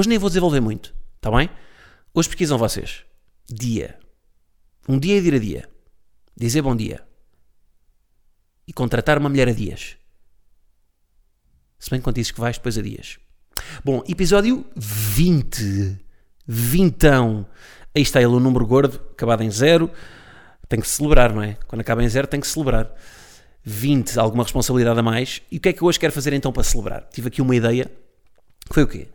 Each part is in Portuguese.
Hoje nem vou desenvolver muito, está bem? Hoje pesquisam vocês. Dia. Um dia é ir a dia. Dizer bom dia. E contratar uma mulher a dias. Se bem que quando dizes que vais, depois a dias. Bom, episódio 20. Vintão. Aí está ele, o número gordo, acabado em zero. Tem que celebrar, não é? Quando acaba em zero, tem que celebrar. 20, alguma responsabilidade a mais. E o que é que eu hoje quero fazer então para celebrar? Tive aqui uma ideia. Foi o quê?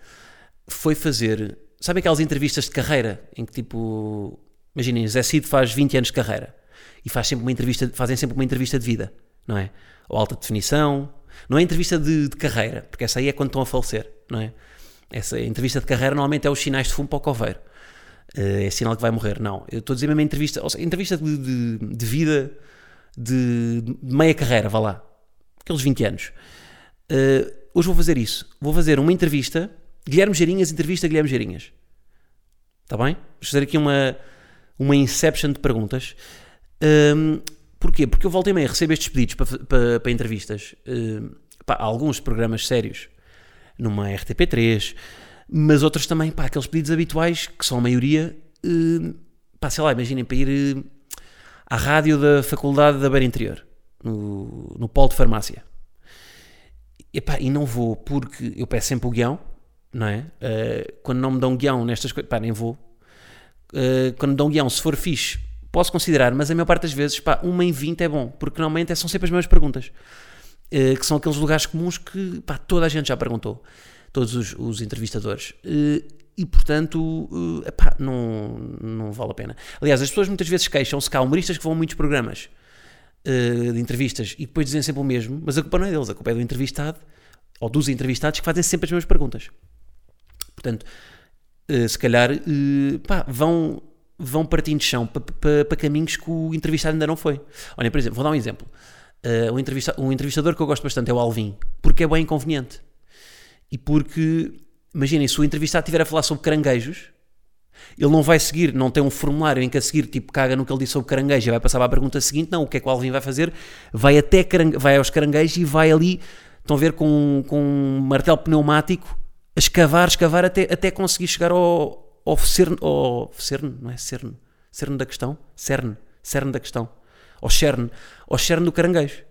Foi fazer. Sabe aquelas entrevistas de carreira em que tipo. Imaginem, Zé Cid faz 20 anos de carreira e faz sempre uma entrevista, fazem sempre uma entrevista de vida, não é? Ou alta definição. Não é entrevista de, de carreira, porque essa aí é quando estão a falecer, não é? Essa entrevista de carreira normalmente é os sinais de fumo para o coveiro. Eh, É sinal que vai morrer. Não, eu estou a dizer mesmo entrevista, ou seja, entrevista de, de, de vida de meia carreira, vá lá. Aqueles 20 anos. Uh, hoje vou fazer isso. Vou fazer uma entrevista, Guilherme Geirinhas, entrevista Guilherme Geirinhas. Está bem? Vou fazer aqui uma, uma inception de perguntas. Um, porquê? Porque eu voltei meio a receber estes pedidos para, para, para entrevistas. Uh, pá, alguns programas sérios, numa RTP3, mas outros também, pá, aqueles pedidos habituais, que são a maioria, uh, pá, sei lá, imaginem, para ir... Uh, à rádio da Faculdade da Beira Interior, no, no Polo de Farmácia. E, epá, e não vou porque eu peço sempre o guião, não é? Uh, quando não me dão guião nestas coisas, pá, nem vou. Uh, quando me dão guião, se for fixe, posso considerar, mas a maior parte das vezes, pá, uma em 20 é bom, porque normalmente são sempre as mesmas perguntas, uh, que são aqueles lugares comuns que, pá, toda a gente já perguntou, todos os, os entrevistadores e portanto epá, não, não vale a pena. Aliás, as pessoas muitas vezes queixam-se que há humoristas que vão a muitos programas de entrevistas e depois dizem sempre o mesmo, mas a culpa não é deles, a culpa é do entrevistado ou dos entrevistados que fazem sempre as mesmas perguntas. Portanto, uh, se calhar pá, vão, vão partindo de chão para, para, para, caminhos que o entrevistado ainda não foi. Olha, por exemplo, vou dar um exemplo. um, entrevista, um entrevistador que eu gosto bastante é o Alvin, porque é bem inconveniente. E porque imaginem, se o entrevistado estiver a falar sobre caranguejos, ele não vai seguir, não tem um formulário em que a seguir, tipo, caga no que ele disse sobre caranguejo e vai passar para a pergunta seguinte. Não, o que é que o Alvin vai fazer? Vai até vai aos caranguejos e vai ali, estão a ver, com, com um martelo pneumático, a escavar, escavar até, até conseguir chegar ao, ao cerne, ao cerne, não é cerne, cerne da questão, cerne, cerne da questão, ao cerne, ao cerne do caranguejo.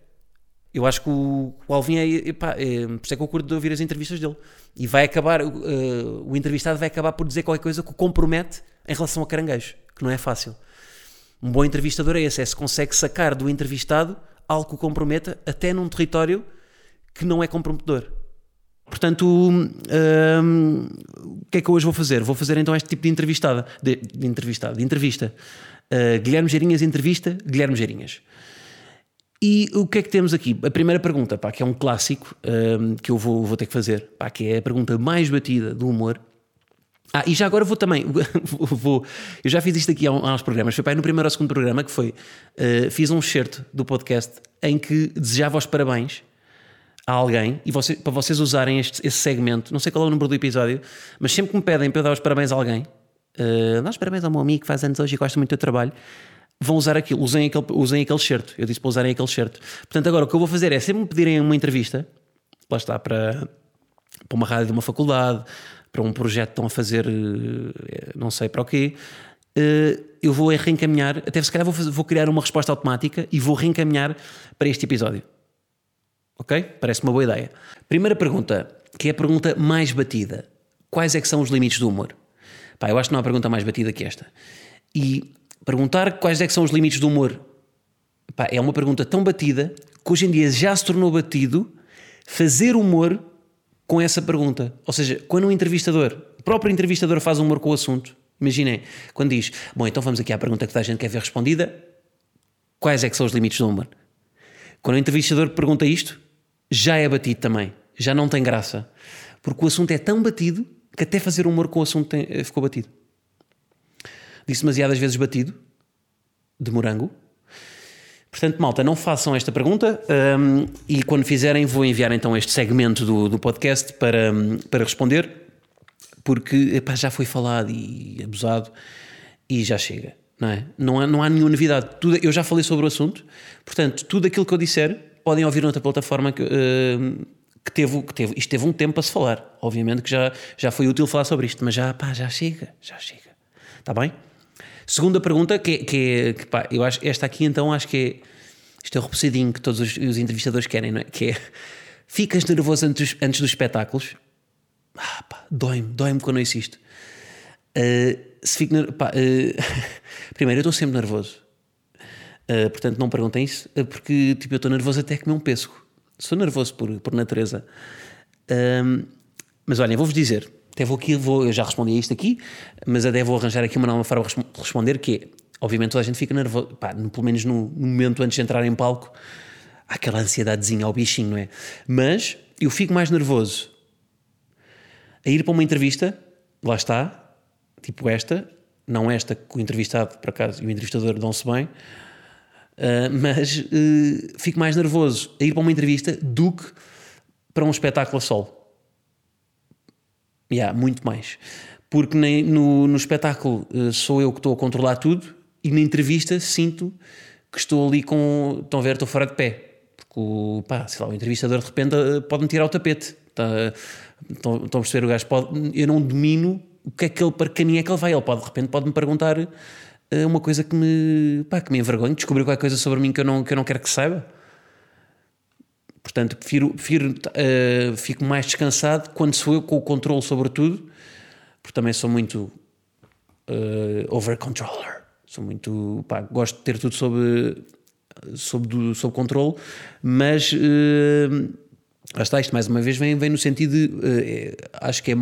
Eu acho que o, o Alvin é, epá, é, por isso é que eu curto de ouvir as entrevistas dele. E vai acabar, uh, o entrevistado vai acabar por dizer qualquer coisa que o compromete em relação a caranguejo, que não é fácil. Um bom entrevistador é esse, é se consegue sacar do entrevistado algo que o comprometa até num território que não é comprometedor. Portanto, um, o que é que eu hoje vou fazer? Vou fazer então este tipo de entrevistada, de, de entrevistada, de entrevista. Uh, Guilherme Geirinhas entrevista, Guilherme Geirinhas. E o que é que temos aqui? A primeira pergunta, pá, que é um clássico um, que eu vou, vou ter que fazer, pá, que é a pergunta mais batida do humor. Ah, e já agora vou também, vou, eu já fiz isto aqui há, uns programas, foi pá, no primeiro ou segundo programa que foi, uh, fiz um excerto do podcast em que desejava os parabéns a alguém e você, para vocês usarem este, esse segmento, não sei qual é o número do episódio, mas sempre que me pedem para eu dar os parabéns a alguém, uh, os parabéns ao meu amigo que faz anos hoje e gosta muito do teu trabalho, vão usar aquilo, usem aquele, usem aquele certo. Eu disse para usarem aquele certo. Portanto, agora o que eu vou fazer é sempre me pedirem uma entrevista, lá está, para, para uma rádio de uma faculdade, para um projeto que estão a fazer, não sei para o quê, eu vou reencaminhar, até se calhar vou, fazer, vou criar uma resposta automática e vou reencaminhar para este episódio. Ok? Parece uma boa ideia. Primeira pergunta, que é a pergunta mais batida. Quais é que são os limites do humor? Pá, eu acho que não há pergunta mais batida que esta. E Perguntar quais é que são os limites do humor Pá, é uma pergunta tão batida que hoje em dia já se tornou batido fazer humor com essa pergunta. Ou seja, quando um entrevistador, o próprio entrevistador faz humor com o assunto, imaginem, quando diz, bom, então vamos aqui à pergunta que toda a gente quer ver respondida, quais é que são os limites do humor? Quando o entrevistador pergunta isto, já é batido também, já não tem graça, porque o assunto é tão batido que até fazer humor com o assunto tem- eh, ficou batido. Disse demasiadas vezes batido, de morango. Portanto, malta, não façam esta pergunta hum, e quando fizerem, vou enviar então este segmento do, do podcast para, hum, para responder, porque epá, já foi falado e abusado e já chega. Não, é? não, há, não há nenhuma novidade. Tudo, eu já falei sobre o assunto, portanto, tudo aquilo que eu disser podem ouvir noutra plataforma que, hum, que, teve, que teve. Isto teve um tempo para se falar. Obviamente que já, já foi útil falar sobre isto, mas já, pá, já chega, já chega. Está bem? Segunda pergunta, que, que que, pá, eu acho, esta aqui então acho que é, isto é o repousadinho que todos os, os entrevistadores querem, não é? Que é, ficas nervoso antes, antes dos espetáculos? Ah, pá, dói-me, dói-me quando eu assisto. Uh, se fico, uh, primeiro, eu estou sempre nervoso. Uh, portanto, não perguntem isso, uh, porque tipo, eu estou nervoso até comer um pêssego. Sou nervoso por, por natureza. Mas olhem, vou-vos dizer, até vou aqui, vou, eu já respondi a isto aqui, mas até vou arranjar aqui uma nova forma de respo- responder, que é, obviamente toda a gente fica nervoso, pá, no- pelo menos no, no momento antes de entrar em palco, há aquela ansiedadezinha ao bichinho, não é? Mas eu fico mais nervoso a ir para uma entrevista, lá está, tipo esta, não esta que o entrevistado, por acaso, e o entrevistador dão-se bem, ah, mas eh, fico mais nervoso a ir para uma entrevista do que para um espetáculo a solo. Yeah, muito mais. Porque nem- no, no espetáculo eh, sou eu que estou a controlar tudo e na entrevista sinto que estou ali com. Estão a ver, estou fora de pé. Porque o, pá, sei lá, o entrevistador de repente eh, pode-me tirar o tapete. Tá, estão, estão a perceber? O gajo pode. Eu não domino o que é que ele, para caminho é que ele vai. Ele pode, de repente, pode-me perguntar uma coisa que me, pá, que me envergonhe, descobrir qualquer coisa sobre mim que eu não, que eu não quero que saiba. Portanto, prefiro, prefiro eh, fico mais descansado quando sou eu com o controle sobre tudo, porque também sou muito eh, over-controller. Sou muito. Pá, gosto de ter tudo sob, sob, sob controle, mas. eh, lá está, isto mais uma vez vem, vem no sentido de. eh, acho que é-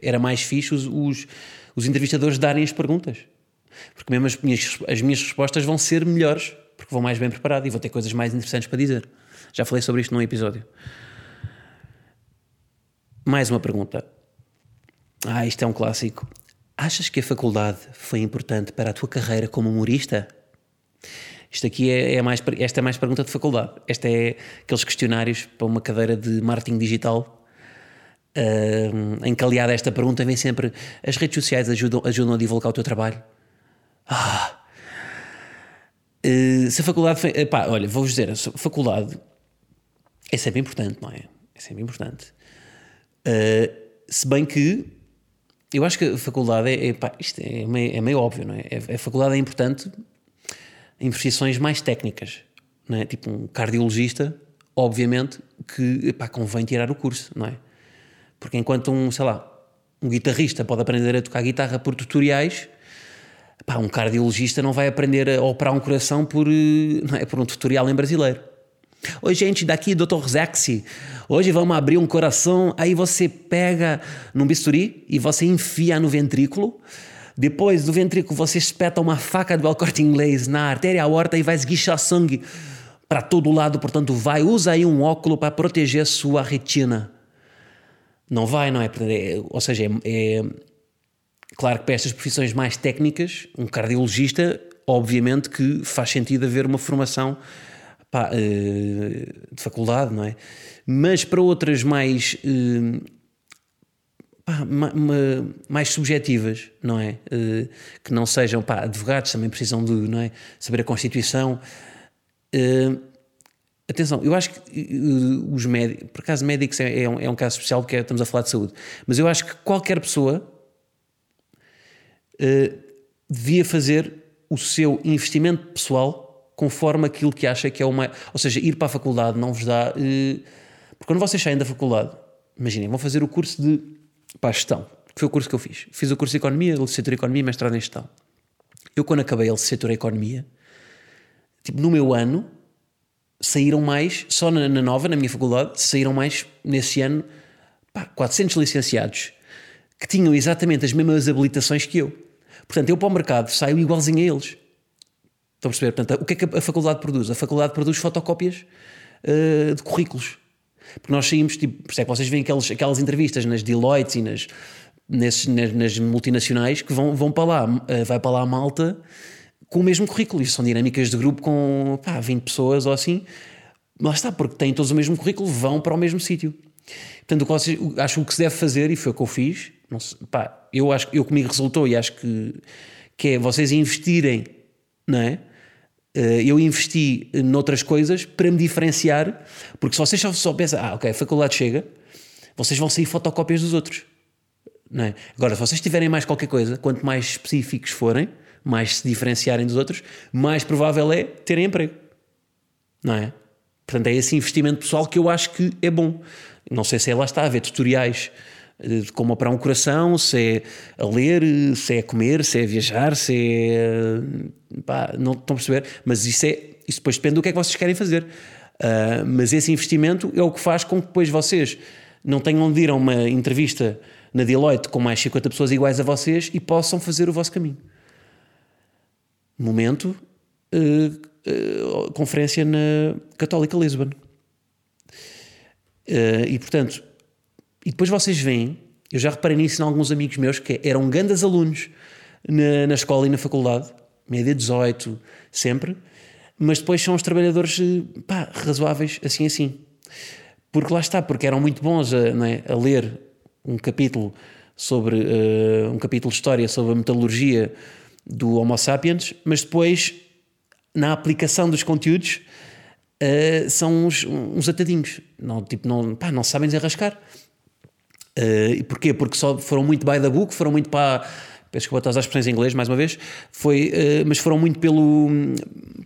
era mais fixe os, os, os entrevistadores darem as perguntas. Porque mesmo as minhas, as minhas respostas vão ser melhores, porque vou mais bem preparado e vou ter coisas mais interessantes para dizer. Já falei sobre isto num episódio. Mais uma pergunta. Ah, isto é um clássico. Achas que a faculdade foi importante para a tua carreira como humorista? Isto aqui é, é mais, esta é mais pergunta de faculdade. Esta é aqueles questionários para uma cadeira de marketing digital. ah, em que aliada a esta pergunta vem sempre as redes sociais ajudam, ajudam a divulgar o teu trabalho. Uh, se a faculdade foi. Pá, olha, vou-vos dizer, a faculdade é sempre importante, não é? É sempre importante. Uh, se bem que eu acho que a faculdade é. é, pá, isto é meio, é meio óbvio, não é? É- A faculdade é importante em profissões mais técnicas, não é? Tipo um cardiologista, obviamente que pá, convém tirar o curso, não é? Porque enquanto um, sei lá, um guitarrista pode aprender a tocar guitarra por tutoriais, Pá, um cardiologista não vai aprender a operar um coração por, eh, não é, por um tutorial em brasileiro. Oi, gente, daqui Dr. Zexi. Hoje vamos abrir um coração. Aí você pega num bisturi e você enfia no ventrículo. Depois do ventrículo, você espeta uma faca do El Corte Inglês na artéria aorta e vai esguichar sangue para todo lado. Portanto, vai, usa aí um óculo para proteger sua retina. Não vai, não é- ou seja, é- é Claro que para estas profissões mais técnicas, um cardiologista, obviamente que faz sentido haver uma formação pá, eh, de faculdade, não é? Mas para outras mais, eh, pá, ma- ma- mais subjetivas, não é? Eh, Que não sejam pá, advogados, também precisam de não é? saber a Constituição. Atenção, eu acho que os médicos, por acaso médicos é, é um, é um caso especial porque estamos a falar de saúde, mas eu acho que qualquer pessoa eh, devia fazer o seu investimento pessoal conforme aquilo que acha que é mais. Ou seja, ir para a faculdade não vos dá. eh, porque quando vocês saem da faculdade, imaginem, vão fazer o curso de pá, gestão, que foi o curso que eu fiz. Fiz o curso de Economia, licenciatura em Economia, mestrado em Gestão. Eu, quando acabei a licenciatura em Economia, tipo, no meu ano, saíram mais, só na, na nova, na minha faculdade, saíram mais nesse ano, pá, 400 licenciados que tinham exatamente as mesmas habilitações que eu. Portanto, eu para o mercado saio igualzinho a eles. Estão a perceber? Portanto, o que é que a faculdade produz? A faculdade produz fotocópias eh, de currículos. Porque nós saímos, tipo, por isso é que vocês veem aqueles, aquelas entrevistas nas Deloitte e nas, nesses, nas, nas multinacionais que vão, vão para lá, eh, vai para lá a malta com o mesmo currículo. Isto são dinâmicas de grupo com pá, 20 pessoas ou assim. Lá está, porque têm todos o mesmo currículo, vão para o mesmo sítio. Portanto, o que vocês, acho que o que se deve fazer, e foi o que eu fiz, sei, pá, eu acho que eu comigo resultou e acho que, que é vocês investirem, não é? Eh, eu investi noutras coisas para me diferenciar, porque se vocês só, só pensam, ah, ok, a faculdade chega, vocês vão sair fotocópias dos outros. Não é? Agora, se vocês tiverem mais qualquer coisa, quanto mais específicos forem, mais se diferenciarem dos outros, mais provável é terem emprego. Não é? Portanto, é esse investimento pessoal que eu acho que é bom. Não sei se é lá está a ver tutoriais de como operar um coração, se é a ler, se é a comer, se é a viajar, se é. Pá, não estão a perceber? Mas isso, é, isso depois depende do que é que vocês querem fazer. Uh, mas esse investimento é o que faz com que depois vocês não tenham de ir a uma entrevista na Deloitte com mais 50 pessoas iguais a vocês e possam fazer o vosso caminho. Momento, uh, uh, conferência na Católica Lisbon. e portanto, e depois vocês veem, eu já reparei nisso em alguns amigos meus que eram grandes alunos na, na escola e na faculdade, média 18, sempre, mas depois são os trabalhadores pá, razoáveis, assim assim. Porque lá está, porque eram muito bons a, é, a ler um capítulo sobre uh, um capítulo de história sobre a metalurgia do Homo sapiens, mas depois na aplicação dos conteúdos uh, são uns, uns atadinhos, não, tipo, não, pá, não sabem desenrascar. Uh, e porquê? Porque só foram muito by the book, foram muito para. Peço desculpa as expressões em inglês mais uma vez, foi, uh, mas foram muito pelo,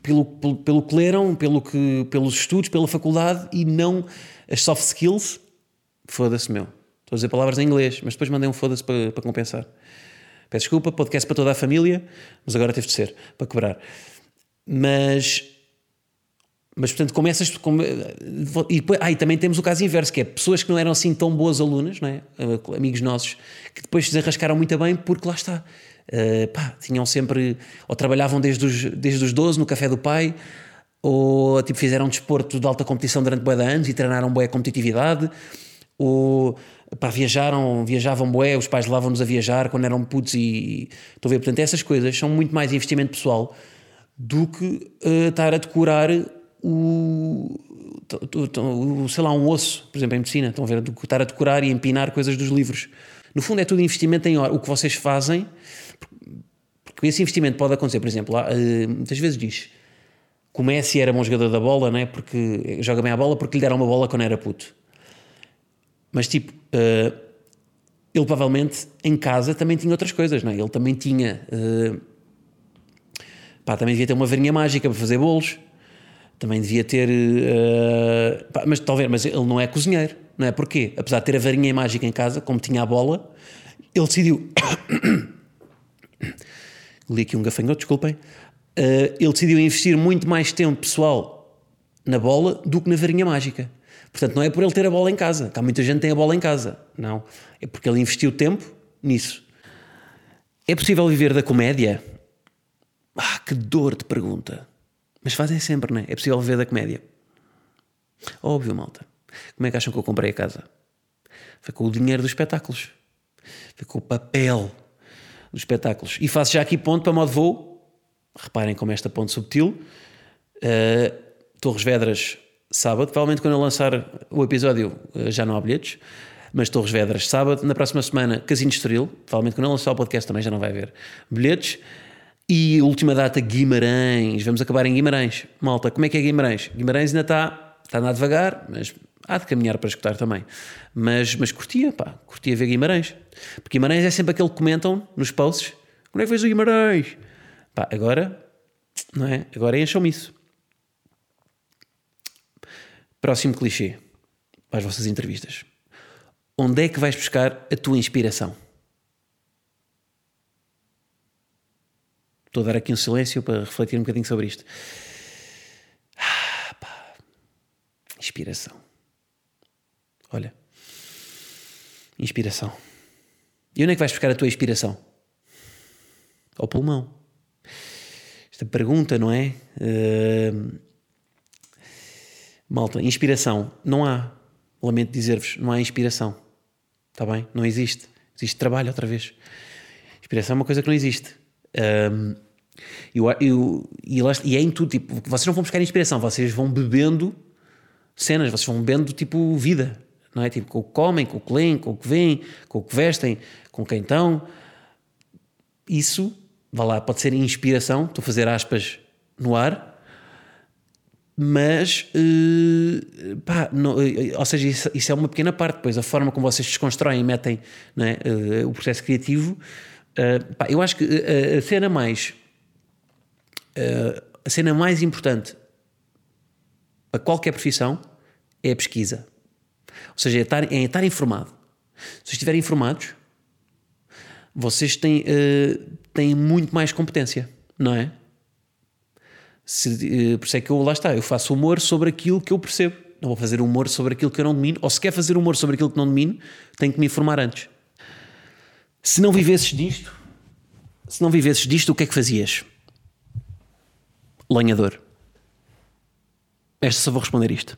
pelo, pelo, pelo que leram, pelo que, pelos estudos, pela faculdade e não as soft skills. Foda-se, meu. Estou a dizer palavras em inglês, mas depois mandei um foda-se para, para compensar. Peço desculpa, podcast para toda a família, mas agora teve de ser, para quebrar. Mas mas, portanto, como essas. Como, e, depois, ah, e também temos o caso inverso, que é pessoas que não eram assim tão boas alunas, não é? amigos nossos, que depois se desenrascaram muito bem, porque lá está. Uh, pá, tinham sempre. Ou trabalhavam desde os, desde os 12 no café do pai, ou tipo, fizeram desporto de alta competição durante bué de anos e treinaram bué competitividade, ou pá, viajaram, viajavam bué, os pais levavam-nos a viajar quando eram putos e. Estou a ver, portanto, essas coisas são muito mais investimento pessoal do que uh, estar a decorar o, o, sei lá, um osso, por exemplo, em medicina, estão a ver, estar a decorar e empinar coisas dos livros. No fundo, é tudo investimento em hora. O que vocês fazem, porque esse investimento pode acontecer, por exemplo, lá, eh, muitas vezes diz o Messi era bom jogador da bola, né? porque joga bem a bola porque lhe deram uma bola quando era puto. Mas tipo, uh, ele provavelmente em casa também tinha outras coisas, não é? Ele também tinha. Uh, pá, também devia ter uma varinha mágica para fazer bolos também devia ter. Uh, pá, mas talvez, mas ele não é cozinheiro, não é? Porquê? Apesar de ter a varinha mágica em casa, como tinha a bola, ele decidiu. Li aqui um gafanhoto, desculpem. Uh, ele decidiu investir muito mais tempo pessoal na bola do que na varinha mágica. Portanto, não é por ele ter a bola em casa, que há muita gente que tem a bola em casa. Não. É porque ele investiu tempo nisso. É possível viver da comédia? Ah, que dor de pergunta. Mas fazem sempre, não é? É possível viver da comédia. Óbvio, malta. Como é que acham que eu comprei a casa? Foi com o dinheiro dos espetáculos. Foi com o papel dos espetáculos. E faço já aqui ponto para modo voo. Reparem como esta ponte subtil. Uh, Torres Vedras, sábado. Provavelmente quando eu lançar o episódio uh, já não há bilhetes. Mas Torres Vedras, sábado. Na próxima semana, Casino Estoril. Provavelmente quando eu lançar o podcast também já não vai haver bilhetes. E última data, Guimarães. Vamos acabar em Guimarães. Malta, como é que é Guimarães? Guimarães ainda está, está a andar devagar, mas há de caminhar para escutar também. Mas, mas curtia, pá, curtia ver Guimarães. Porque Guimarães é sempre aquele que comentam nos posts: quando é que fez o Guimarães? Pá, agora, não é? Agora encham-me isso. Próximo clichê para as vossas entrevistas. Onde é que vais buscar a tua inspiração? Estou a dar aqui um silêncio para refletir um bocadinho sobre isto. Ah. Inspiração. Olha. Inspiração. E onde é que vais buscar a tua inspiração? Ao pulmão. Esta pergunta, não é? Uh... Malta, inspiração. Não há. Lamento dizer-vos, não há inspiração. Está bem? Não existe. Existe trabalho outra vez. Inspiração é uma coisa que não existe. Um, eu, eu, e, e é em tudo, tipo, vocês não vão buscar inspiração, vocês vão bebendo cenas, vocês vão bebendo tipo vida, não é? Tipo, com o que comem, com o que leem, com o que veem, com o que vestem, com quem estão. Isso, vá lá, pode ser inspiração, estou a fazer aspas no ar, mas uh, pá, não, eh, ou seja, isso, isso, é uma pequena parte. Depois, a forma como vocês desconstroem e metem é? uh, o processo criativo, uh, pá, eu acho que a cena mais a cena mais importante para qualquer profissão é a pesquisa. Ou seja, é estar, é estar informado. Se estiverem informados, vocês têm, têm muito mais competência, não é? Se, uh, por isso é que eu lá está, eu faço humor sobre aquilo que eu percebo. Não vou fazer humor sobre aquilo que eu não domino, ou se quer fazer humor sobre aquilo que não domino, tenho que me informar antes. Se não vivesses disto, se não vivesses disto, o que é que fazias? Lenhador. Esta só vou responder isto.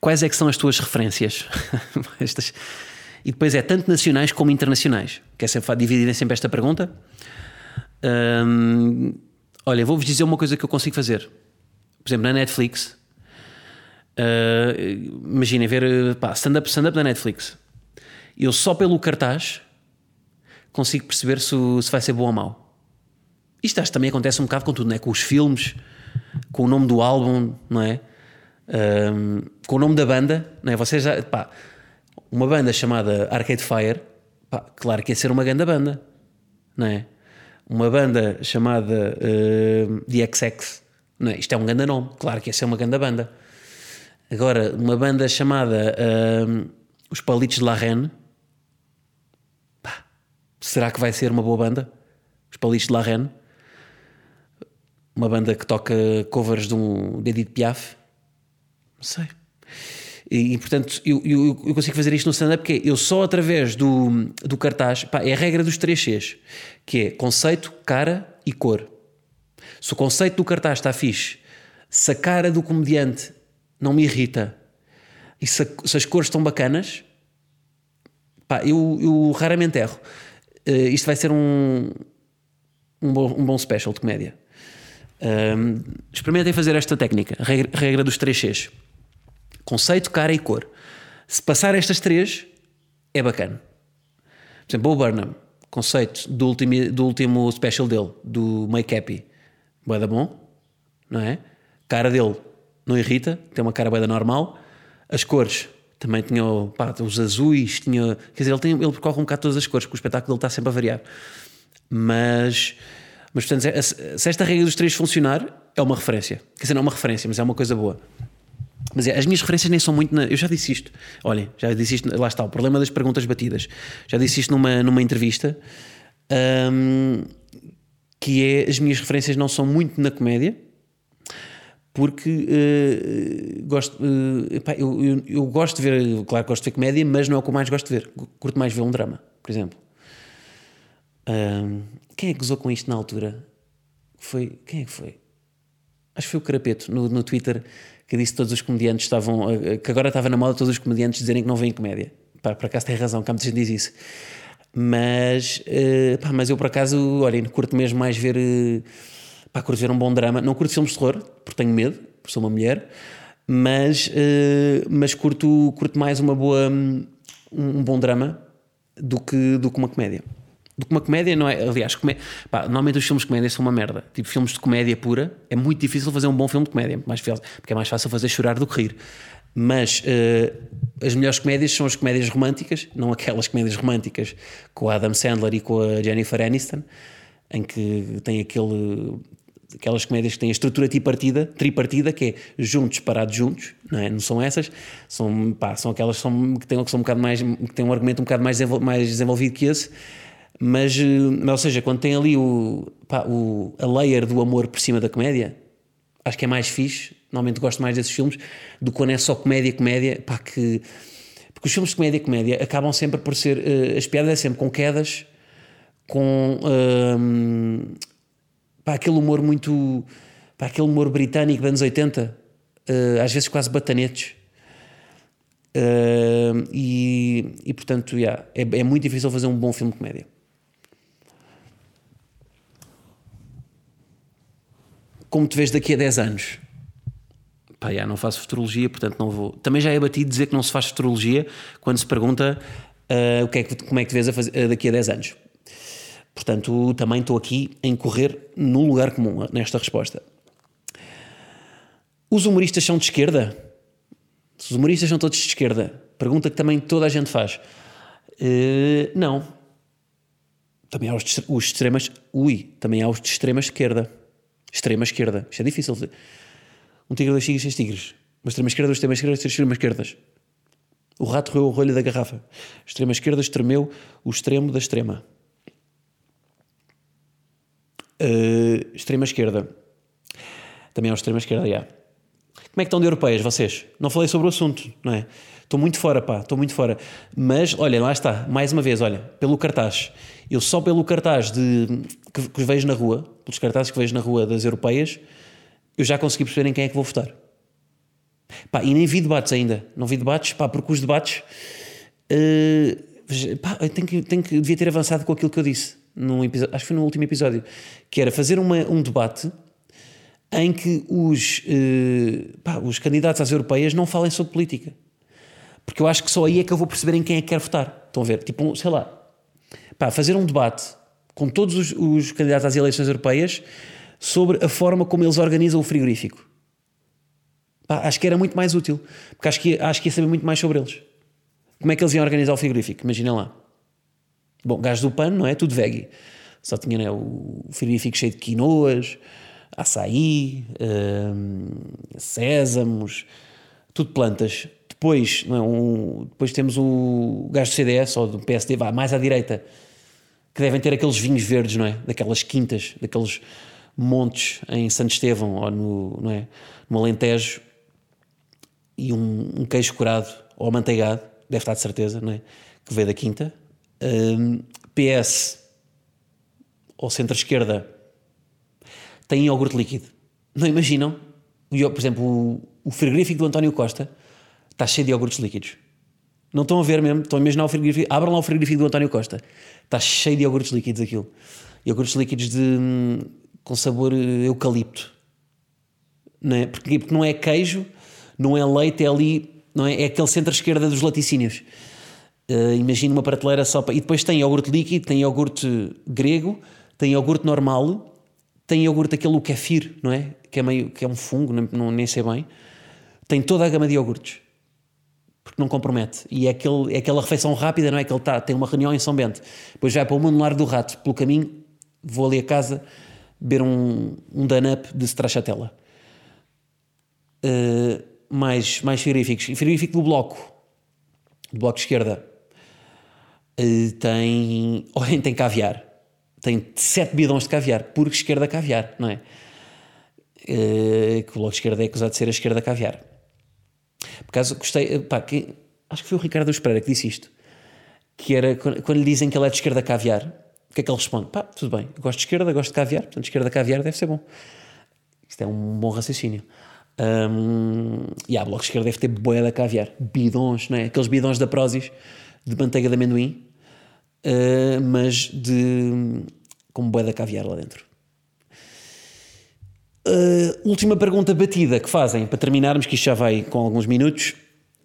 Quais é que são as tuas referências? Estas... E depois é tanto nacionais como internacionais. Quer sempre dividir sempre esta pergunta? olha, vou-vos dizer uma coisa que eu consigo fazer. Por exemplo, na Netflix, uh, imaginem ver stand-up stand -up da Netflix. Eu só pelo cartaz consigo perceber se, se vai ser bom ou mau. Isto acho que também acontece um bocado com tudo, não é? Com os filmes, com o nome do álbum, não é? Um, com o nome da banda, não é? Vocês já, pá, uma banda chamada Arcade Fire, pá, claro que ia ser uma grande banda, não é? uma banda chamada uh, The XX, não é? isto é um grande nome, claro que essa é uma grande banda. Agora, uma banda chamada uh, Os Palitos de La Reine, será que vai ser uma boa banda? Os Palitos de La Reine, uma banda que toca covers de um Edith Piaf, não sei. E, e portanto, eu, eu, eu, consigo fazer isto no stand-up porque eu só através do, do cartaz, pá, é a regra dos três Cs, que é conceito, cara e cor. Se o conceito do cartaz está fixe, se a cara do comediante não me irrita e se, se as cores estão bacanas, pá, eu, eu raramente erro. Uh, isto vai ser um, um, bom, um bom special de comédia. Um, experimentem fazer esta técnica, a regra, regra dos três Cs. Conceito, cara e cor. Se passar estas três, é bacana. Por exemplo, Bo Burnham, conceito do último, do último special dele, do Make Happy. Boeda bom, não é? Cara dele não irrita, tem uma cara boeda normal. As cores também tinha pá, os azuis, tinha. Quer dizer, ele, tem, ele percorre um bocado todas as cores, porque o espetáculo dele está sempre a variar. Mas, mas portanto, se esta regra dos três funcionar, é uma referência. Quer dizer, não é uma referência, mas é uma coisa boa. Mas é, as minhas referências nem são muito. Na, eu já disse isto. Olhem, já disse isto. Lá está, o problema das perguntas batidas. Já disse isto numa, numa entrevista. Um, que é. As minhas referências não são muito na comédia. Porque uh, gosto. Uh, epá, eu, eu, eu, gosto de ver. Claro que gosto de ver comédia, mas não é o que eu mais gosto de ver. Curto mais ver um drama, por exemplo. Quem é que gozou com isto na altura? Foi. Quem é que foi? Acho que foi o Carapeto no, no Twitter que disse que todos os comediantes estavam. Eh, que agora estava na moda todos os comediantes dizerem que não vêm comédia. Pá, por acaso tem razão, há muita gente diz isso. Mas, uh, pá, mas eu por acaso, olhem, curto mesmo mais ver. Uh, pá, curto ver um bom drama. Não curto filmes de terror, porque tenho medo, porque sou uma mulher. Mas, uh, mas curto, curto mais uma boa. Um, um bom drama do que, do que uma comédia do que uma comédia, não é? Aliás, comé... Pá, normalmente os filmes de comédia são uma merda. Tipo, filmes de comédia pura, é muito difícil fazer um bom filme de comédia, mais porque é mais fácil fazer chorar do que rir. Mas uh, as melhores comédias são as comédias românticas, não aquelas comédias românticas com o Adam Sandler e com a Jennifer Aniston, em que tem aquele aquelas comédias que têm a estrutura tripartida, tripartida que é juntos parados juntos, não, é? não são essas, são, pá, são aquelas que, são, que, têm, que são um bocado mais que têm um argumento um bocado mais, mais desenvolvido que esse mas, eh, ou seja, quando tem ali o, pá, o, a layer do amor por cima da comédia, acho que é mais fixe. Normalmente gosto mais desses filmes do que quando é só comédia, comédia, pá, que. Porque os filmes de comédia, comédia acabam sempre por ser. Uh, as piadas é sempre com quedas, com. Uh, pá, aquele humor muito. Pá, aquele humor britânico dos anos 80, uh, às vezes quase batanetes. Uh, e, e portanto, yeah, é, é muito difícil fazer um bom filme de comédia. Como te vês daqui a 10 anos? Pá, yeah, não faço futurologia, portanto não vou. Também já é batido dizer que não se faz futurologia quando se pergunta uh, o que é que, como é que te vês a fazer, uh, daqui a 10 anos. Portanto, também estou aqui a incorrer no lugar comum nesta resposta. Os humoristas são de esquerda? Os humoristas são todos de esquerda? Pergunta que também toda a gente faz. Uh, não. Também há os, de, os extremas. Ui, também há os de extrema esquerda. Extrema esquerda. Isto é difícil. Um tigre, dois tigres, seis tigres. Uma extrema esquerda, duas extremas esquerdas, três extremas esquerdas. O rato roeu o rolho da garrafa. Extrema esquerda estremeu o extremo da extrema. Uh, extrema esquerda. Também é o extrema esquerda, já. Yeah. Como é que estão de europeias vocês? Não falei sobre o assunto, não é? Estou muito fora, pá, estou muito fora. Mas, olha, lá está, mais uma vez, olha, pelo cartaz. Eu só pelo cartaz de, que, que vejo na rua, pelos cartazes que vejo na rua das europeias, eu já consegui perceber em quem é que vou votar. Pá, e nem vi debates ainda. Não vi debates, pá, porque os debates. Uh, pá, tenho que, tenho que, devia ter avançado com aquilo que eu disse num episódio, acho que foi no último episódio, que era fazer uma, um debate em que os, uh, pá, os candidatos às europeias não falem sobre política. Porque eu acho que só aí é que eu vou perceber em quem é que quero votar. Estão a ver? Tipo, sei lá, pá, fazer um debate com todos os, os candidatos às eleições europeias sobre a forma como eles organizam o frigorífico. Pá, acho que era muito mais útil, porque acho que, acho que ia saber muito mais sobre eles. Como é que eles iam organizar o frigorífico? Imaginem lá. Bom, gás do pano, não é? Tudo veggie. Só tinha né, o frigorífico cheio de quinoas, açaí, hum, sésamos, tudo plantas. Depois, é, um, depois temos o gás do CDS ou do PSD, vá mais à direita, que devem ter aqueles vinhos verdes, não é? Daquelas quintas, daqueles montes em Santo Estevão ou no, não é? no Alentejo e um, um queijo curado ou amanteigado, deve estar de certeza, não é? Que veio da quinta, um, PS ou centro-esquerda têm iogurte líquido. Não imaginam? Por exemplo, o, o frigorífico do António Costa está cheio de iogurtes líquidos. Não estão a ver mesmo? Estão a frigorífico? Abram lá o frigorífico do António Costa. Está cheio de iogurtes líquidos aquilo. Iogurtes líquidos de, com sabor eh, eucalipto. Não é? Porque, porque não é queijo, não é leite, é ali, não é? É aquele centro-esquerda dos laticínios. Uh, Imagina uma prateleira só para. E depois tem iogurte líquido, tem iogurte grego, tem iogurte normal, tem iogurte aquele o kefir, não é? Que é, meio, que é um fungo, não, não, nem sei bem. Tem toda a gama de iogurtes. Porque não compromete. E é, aquele, é aquela refeição rápida, não é? Que ele está, tem uma reunião em São Bento. Depois vai para o Manular do Rato. Pelo caminho, vou ali a casa beber um, um Danup de stracciatella. Uh, mais, mais frigoríficos. Frigorífico do Bloco. Do Bloco Esquerda tem, olhem, tem caviar. Tem sete bidões de caviar, por esquerda caviar, não é? Uh, que o Bloco de Esquerda é acusado de ser a esquerda caviar. Por acaso, gostei, pá, que, acho que foi o Ricardo Espreira que disse isto, que era quando, lhe dizem que ele é de esquerda caviar, o que é que ele responde? Pá, tudo bem, gosto de esquerda, gosto de caviar, portanto, esquerda caviar deve ser bom. Isto é um bom raciocínio. Um, e a Bloco de Esquerda deve ter boia da caviar, bidões, não é? Aqueles bidões da Prozis de manteiga de amendoim, uh, mas de com bué da caviar lá dentro. Uh, última pergunta batida que fazem para terminarmos, que isto já vai com alguns minutos,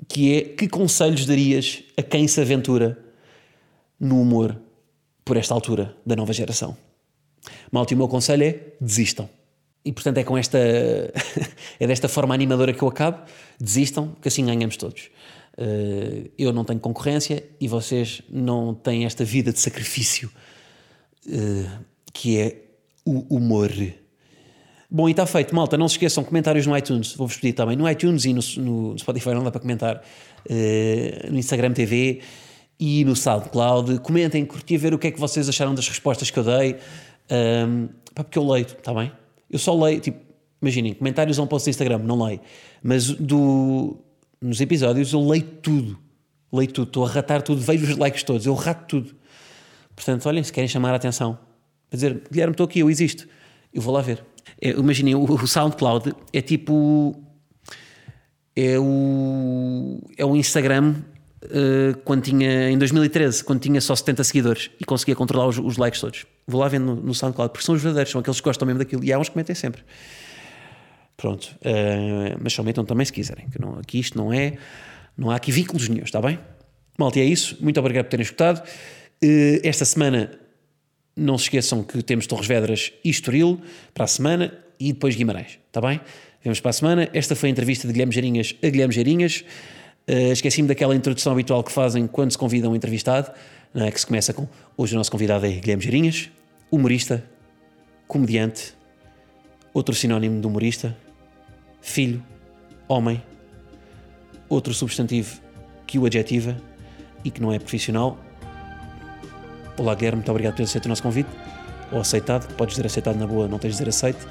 que é que conselhos darias a quem se aventura no humor por esta altura da nova geração? Malta, o meu conselho é desistam. E portanto é com esta é desta forma animadora que eu acabo, desistam, que assim ganhamos todos. Uh, eu não tenho concorrência e vocês não têm esta vida de sacrifício uh, que é o humor. Bom, e está feito, malta. Não se esqueçam, comentários no iTunes. Vou-vos pedir também no iTunes e no, no, Spotify, não dá para comentar. Uh, no Instagram TV e no SoundCloud. Comentem, curti ver o que é que vocês acharam das respostas que eu dei. Um, porque eu leio, está bem? Eu só leio, tipo, imaginem, comentários a um post do Instagram, não leio. Mas do, nos episódios eu leio tudo. Leio tudo, estou a ratar tudo, vejo os likes todos, eu rato tudo. Portanto, olhem, se querem chamar a atenção, para dizer, Guilherme, estou aqui, eu existo, eu vou lá ver. É, imaginem, o, SoundCloud é tipo. é o, é o Instagram uh, quando tinha, em 2013, quando tinha só 70 seguidores e conseguia controlar os, os likes todos. Vou lá ver no, no SoundCloud, porque são os verdadeiros, são aqueles que gostam mesmo daquilo. E há uns que metem sempre. Pronto, uh, mas só metam também se quiserem, que não, aqui isto não é, não há aqui vínculos nenhum, está bem? Malta, é isso. Muito obrigado por terem escutado. Uh, esta semana, não se esqueçam que temos Torres Vedras e Estoril para a semana e depois Guimarães, está bem? Vemos para a semana. Esta foi a entrevista de Guilherme Geirinhas a Guilherme Geirinhas. Uh, Esqueci-me daquela introdução habitual que fazem quando se convidam um entrevistado, é? que se começa com hoje o nosso convidado é Guilherme Geirinhas, humorista, comediante, outro sinónimo de humorista, filho, homem, outro substantivo que o adjetiva e que não é profissional. Olá, Guilherme, muito obrigado por ter aceito o nosso convite. Ou aceitado, podes dizer aceitado na boa, não tens de dizer aceito.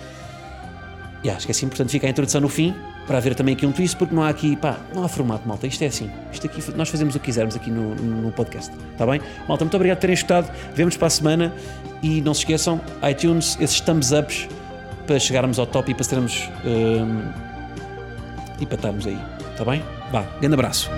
Yeah, acho que é assim, portanto fica a introdução no fim, para haver também aqui um twist, porque não há aqui, pá, não há formato, malta. Isto é assim. Isto aqui, nós fazemos o que quisermos aqui no, no podcast. Está bem? Malta, muito obrigado por terem escutado. Vemos para a semana e não se esqueçam, iTunes, esses thumbs ups para chegarmos ao top e para termos. Um, e para estarmos aí. Está bem? Vá, grande abraço.